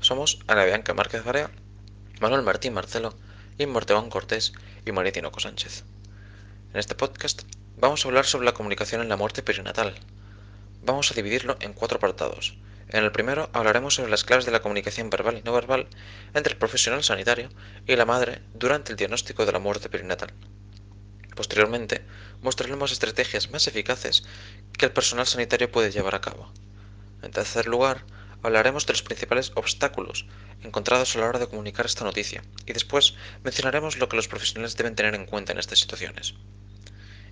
Somos Ana Bianca Márquez Barea, Manuel Martín Marcelo, Inmorteón Cortés y María Tinoco Sánchez. En este podcast vamos a hablar sobre la comunicación en la muerte perinatal. Vamos a dividirlo en cuatro apartados. En el primero hablaremos sobre las claves de la comunicación verbal y no verbal entre el profesional sanitario y la madre durante el diagnóstico de la muerte perinatal. Posteriormente, mostraremos estrategias más eficaces que el personal sanitario puede llevar a cabo. En tercer lugar, hablaremos de los principales obstáculos encontrados a la hora de comunicar esta noticia y después mencionaremos lo que los profesionales deben tener en cuenta en estas situaciones.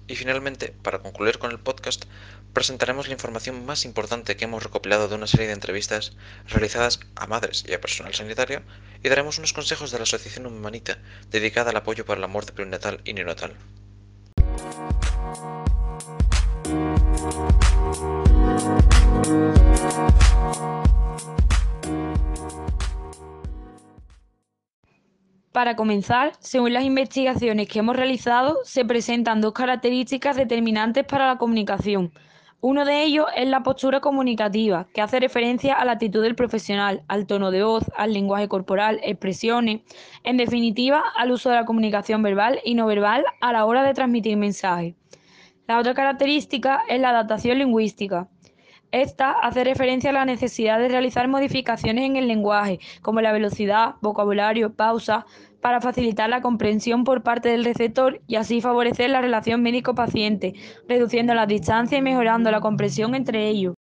Y finalmente, para concluir con el podcast, presentaremos la información más importante que hemos recopilado de una serie de entrevistas realizadas a madres y a personal sanitario y daremos unos consejos de la Asociación Humanita dedicada al apoyo para la muerte perinatal y neonatal. Para comenzar, según las investigaciones que hemos realizado, se presentan dos características determinantes para la comunicación. Uno de ellos es la postura comunicativa, que hace referencia a la actitud del profesional, al tono de voz, al lenguaje corporal, expresiones, en definitiva, al uso de la comunicación verbal y no verbal a la hora de transmitir mensajes. La otra característica es la adaptación lingüística. Esta hace referencia a la necesidad de realizar modificaciones en el lenguaje, como la velocidad, vocabulario, pausa, para facilitar la comprensión por parte del receptor y así favorecer la relación médico-paciente, reduciendo la distancia y mejorando la comprensión entre ellos.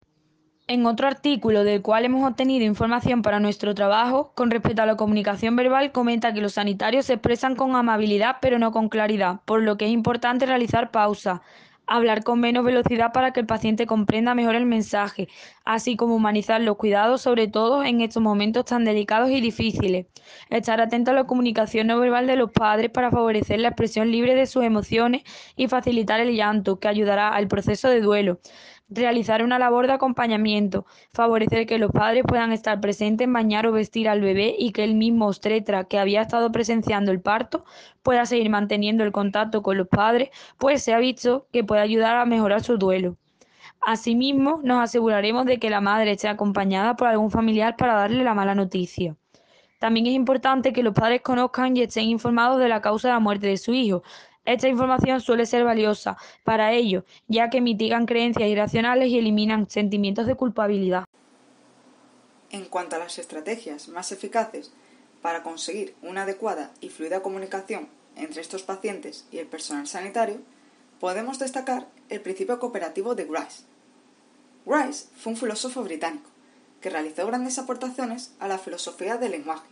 En otro artículo del cual hemos obtenido información para nuestro trabajo, con respecto a la comunicación verbal, comenta que los sanitarios se expresan con amabilidad pero no con claridad, por lo que es importante realizar pausas, hablar con menos velocidad para que el paciente comprenda mejor el mensaje, así como humanizar los cuidados, sobre todo en estos momentos tan delicados y difíciles. Estar atento a la comunicación no verbal de los padres para favorecer la expresión libre de sus emociones y facilitar el llanto, que ayudará al proceso de duelo realizar una labor de acompañamiento, favorecer que los padres puedan estar presentes en bañar o vestir al bebé y que el mismo obstetra que había estado presenciando el parto pueda seguir manteniendo el contacto con los padres, pues se ha visto que puede ayudar a mejorar su duelo. Asimismo, nos aseguraremos de que la madre esté acompañada por algún familiar para darle la mala noticia. También es importante que los padres conozcan y estén informados de la causa de la muerte de su hijo, esta información suele ser valiosa para ellos, ya que mitigan creencias irracionales y eliminan sentimientos de culpabilidad. En cuanto a las estrategias más eficaces para conseguir una adecuada y fluida comunicación entre estos pacientes y el personal sanitario, podemos destacar el principio cooperativo de Grice. Grice fue un filósofo británico que realizó grandes aportaciones a la filosofía del lenguaje.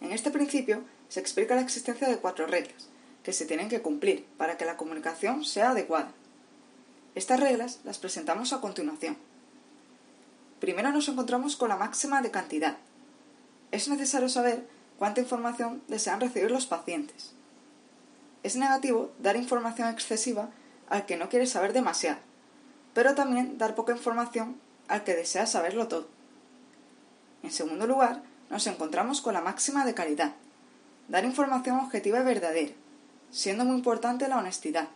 En este principio se explica la existencia de cuatro reglas, que se tienen que cumplir para que la comunicación sea adecuada. Estas reglas las presentamos a continuación. Primero nos encontramos con la máxima de cantidad. Es necesario saber cuánta información desean recibir los pacientes. Es negativo dar información excesiva al que no quiere saber demasiado, pero también dar poca información al que desea saberlo todo. En segundo lugar, nos encontramos con la máxima de calidad. Dar información objetiva y verdadera siendo muy importante la honestidad.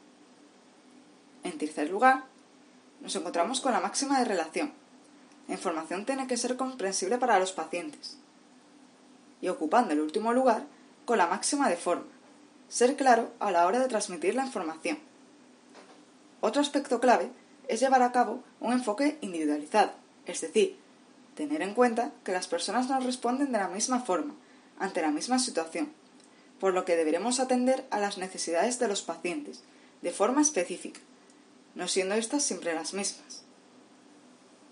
En tercer lugar, nos encontramos con la máxima de relación. La información tiene que ser comprensible para los pacientes. Y ocupando el último lugar, con la máxima de forma. Ser claro a la hora de transmitir la información. Otro aspecto clave es llevar a cabo un enfoque individualizado, es decir, tener en cuenta que las personas no responden de la misma forma ante la misma situación por lo que deberemos atender a las necesidades de los pacientes de forma específica, no siendo estas siempre las mismas.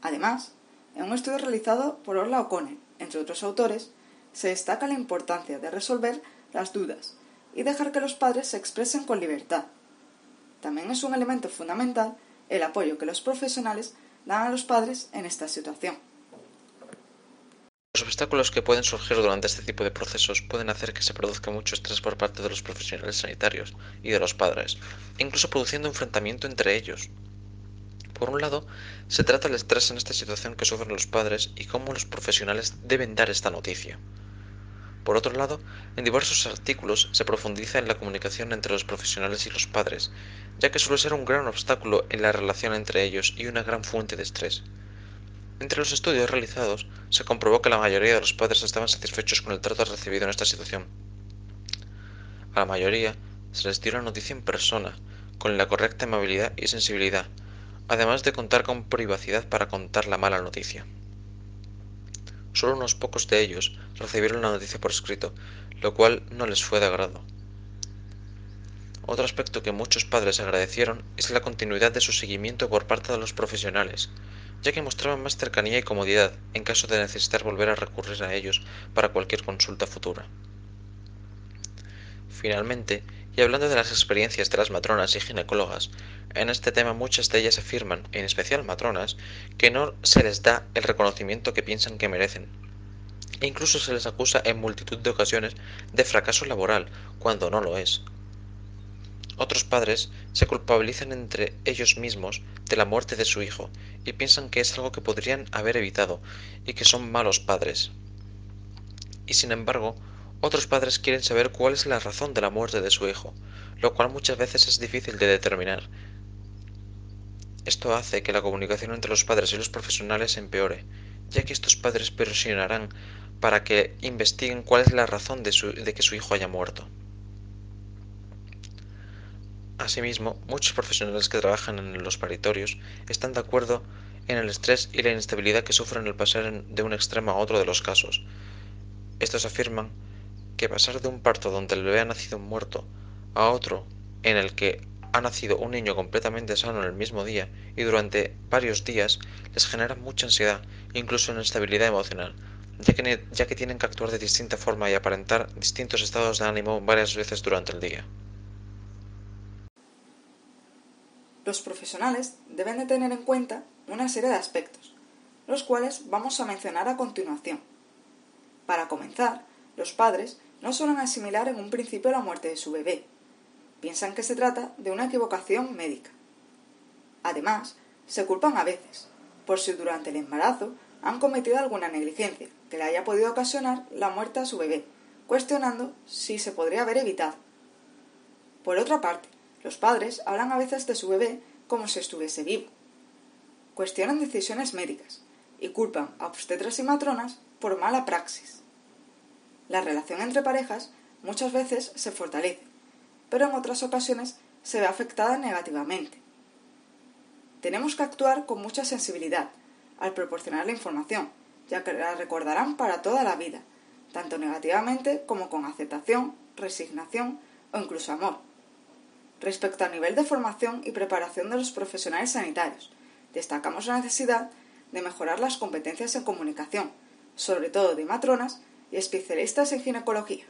Además, en un estudio realizado por Orla O'Connell, entre otros autores, se destaca la importancia de resolver las dudas y dejar que los padres se expresen con libertad. También es un elemento fundamental el apoyo que los profesionales dan a los padres en esta situación. Los obstáculos que pueden surgir durante este tipo de procesos pueden hacer que se produzca mucho estrés por parte de los profesionales sanitarios y de los padres, incluso produciendo enfrentamiento entre ellos. Por un lado, se trata el estrés en esta situación que sufren los padres y cómo los profesionales deben dar esta noticia. Por otro lado, en diversos artículos se profundiza en la comunicación entre los profesionales y los padres, ya que suele ser un gran obstáculo en la relación entre ellos y una gran fuente de estrés. Entre los estudios realizados se comprobó que la mayoría de los padres estaban satisfechos con el trato recibido en esta situación. A la mayoría se les dio la noticia en persona, con la correcta amabilidad y sensibilidad, además de contar con privacidad para contar la mala noticia. Solo unos pocos de ellos recibieron la noticia por escrito, lo cual no les fue de agrado. Otro aspecto que muchos padres agradecieron es la continuidad de su seguimiento por parte de los profesionales, ya que mostraban más cercanía y comodidad en caso de necesitar volver a recurrir a ellos para cualquier consulta futura. Finalmente, y hablando de las experiencias de las matronas y ginecólogas, en este tema muchas de ellas afirman, en especial matronas, que no se les da el reconocimiento que piensan que merecen. E incluso se les acusa en multitud de ocasiones de fracaso laboral, cuando no lo es. Otros padres se culpabilizan entre ellos mismos de la muerte de su hijo y piensan que es algo que podrían haber evitado y que son malos padres. Y sin embargo, otros padres quieren saber cuál es la razón de la muerte de su hijo, lo cual muchas veces es difícil de determinar. Esto hace que la comunicación entre los padres y los profesionales empeore, ya que estos padres presionarán para que investiguen cuál es la razón de, de que su hijo haya muerto. Asimismo, muchos profesionales que trabajan en los paritorios están de acuerdo en el estrés y la inestabilidad que sufren al pasar de un extremo a otro de los casos. Estos afirman que pasar de un parto donde el bebé ha nacido muerto a otro en el que ha nacido un niño completamente sano en el mismo día y durante varios días les genera mucha ansiedad, incluso inestabilidad emocional, ya que, ya que tienen que actuar de distinta forma y aparentar distintos estados de ánimo varias veces durante el día. Los profesionales deben de tener en cuenta una serie de aspectos, los cuales vamos a mencionar a continuación. Para comenzar, los padres no suelen asimilar en un principio la muerte de su bebé. Piensan que se trata de una equivocación médica. Además, se culpan a veces, por si durante el embarazo han cometido alguna negligencia que le haya podido ocasionar la muerte a su bebé, cuestionando si se podría haber evitado. Por otra parte, los padres hablan a veces de su bebé como si estuviese vivo. Cuestionan decisiones médicas y culpan a obstetras y matronas por mala praxis. La relación entre parejas muchas veces se fortalece, pero en otras ocasiones se ve afectada negativamente. Tenemos que actuar con mucha sensibilidad al proporcionar la información, ya que la recordarán para toda la vida, tanto negativamente como con aceptación, resignación o incluso amor. Respecto al nivel de formación y preparación de los profesionales sanitarios, destacamos la necesidad de mejorar las competencias en comunicación, sobre todo de matronas y especialistas en ginecología.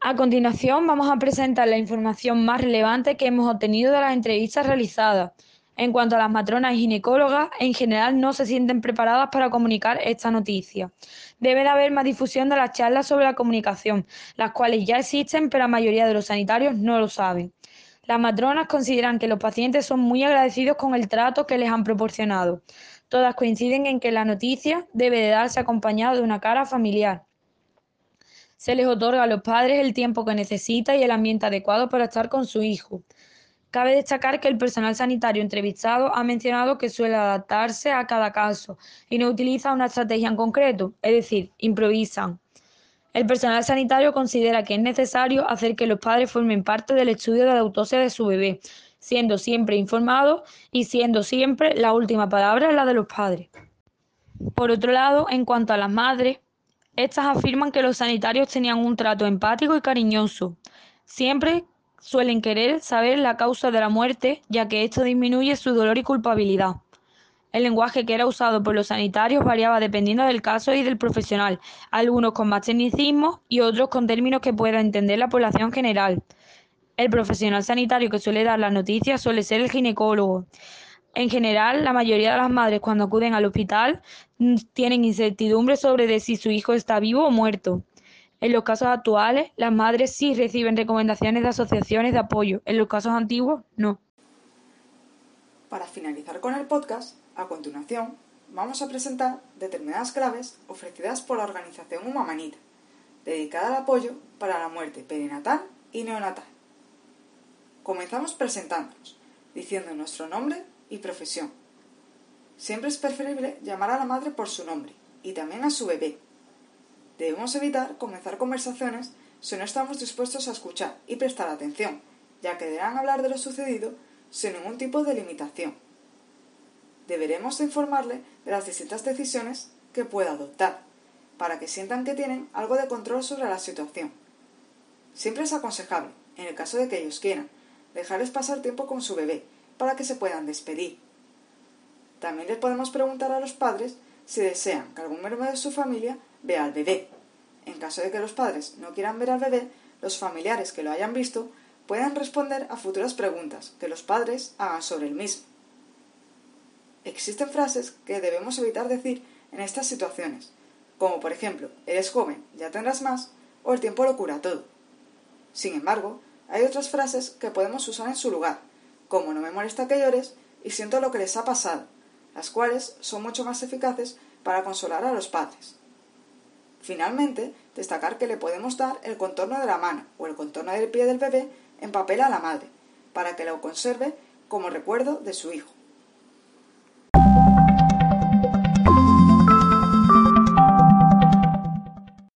A continuación vamos a presentar la información más relevante que hemos obtenido de las entrevistas realizadas. En cuanto a las matronas y ginecólogas, en general no se sienten preparadas para comunicar esta noticia. Debe de haber más difusión de las charlas sobre la comunicación, las cuales ya existen, pero la mayoría de los sanitarios no lo saben. Las matronas consideran que los pacientes son muy agradecidos con el trato que les han proporcionado. Todas coinciden en que la noticia debe de darse acompañada de una cara familiar. Se les otorga a los padres el tiempo que necesita y el ambiente adecuado para estar con su hijo. Cabe destacar que el personal sanitario entrevistado ha mencionado que suele adaptarse a cada caso y no utiliza una estrategia en concreto, es decir, improvisan. El personal sanitario considera que es necesario hacer que los padres formen parte del estudio de la autopsia de su bebé, siendo siempre informados y siendo siempre la última palabra la de los padres. Por otro lado, en cuanto a las madres, estas afirman que los sanitarios tenían un trato empático y cariñoso, siempre suelen querer saber la causa de la muerte, ya que esto disminuye su dolor y culpabilidad. El lenguaje que era usado por los sanitarios variaba dependiendo del caso y del profesional, algunos con más tecnicismo y otros con términos que pueda entender la población general. El profesional sanitario que suele dar las noticias suele ser el ginecólogo. En general, la mayoría de las madres cuando acuden al hospital mm, tienen incertidumbre sobre si su hijo está vivo o muerto. En los casos actuales, las madres sí reciben recomendaciones de asociaciones de apoyo. En los casos antiguos, no. Para finalizar con el podcast, a continuación, vamos a presentar determinadas claves ofrecidas por la organización Humamanita, dedicada al apoyo para la muerte perinatal y neonatal. Comenzamos presentándonos, diciendo nuestro nombre y profesión. Siempre es preferible llamar a la madre por su nombre y también a su bebé. Debemos evitar comenzar conversaciones si no estamos dispuestos a escuchar y prestar atención, ya que deberán hablar de lo sucedido sin ningún tipo de limitación. Deberemos informarle de las distintas decisiones que pueda adoptar, para que sientan que tienen algo de control sobre la situación. Siempre es aconsejable, en el caso de que ellos quieran, dejarles pasar tiempo con su bebé, para que se puedan despedir. También les podemos preguntar a los padres si desean que algún miembro de su familia vea al bebé. En caso de que los padres no quieran ver al bebé, los familiares que lo hayan visto pueden responder a futuras preguntas que los padres hagan sobre el mismo. Existen frases que debemos evitar decir en estas situaciones, como por ejemplo, eres joven, ya tendrás más, o el tiempo lo cura todo. Sin embargo, hay otras frases que podemos usar en su lugar, como no me molesta que llores y siento lo que les ha pasado, las cuales son mucho más eficaces para consolar a los padres. Finalmente, destacar que le podemos dar el contorno de la mano o el contorno del pie del bebé en papel a la madre, para que lo conserve como recuerdo de su hijo.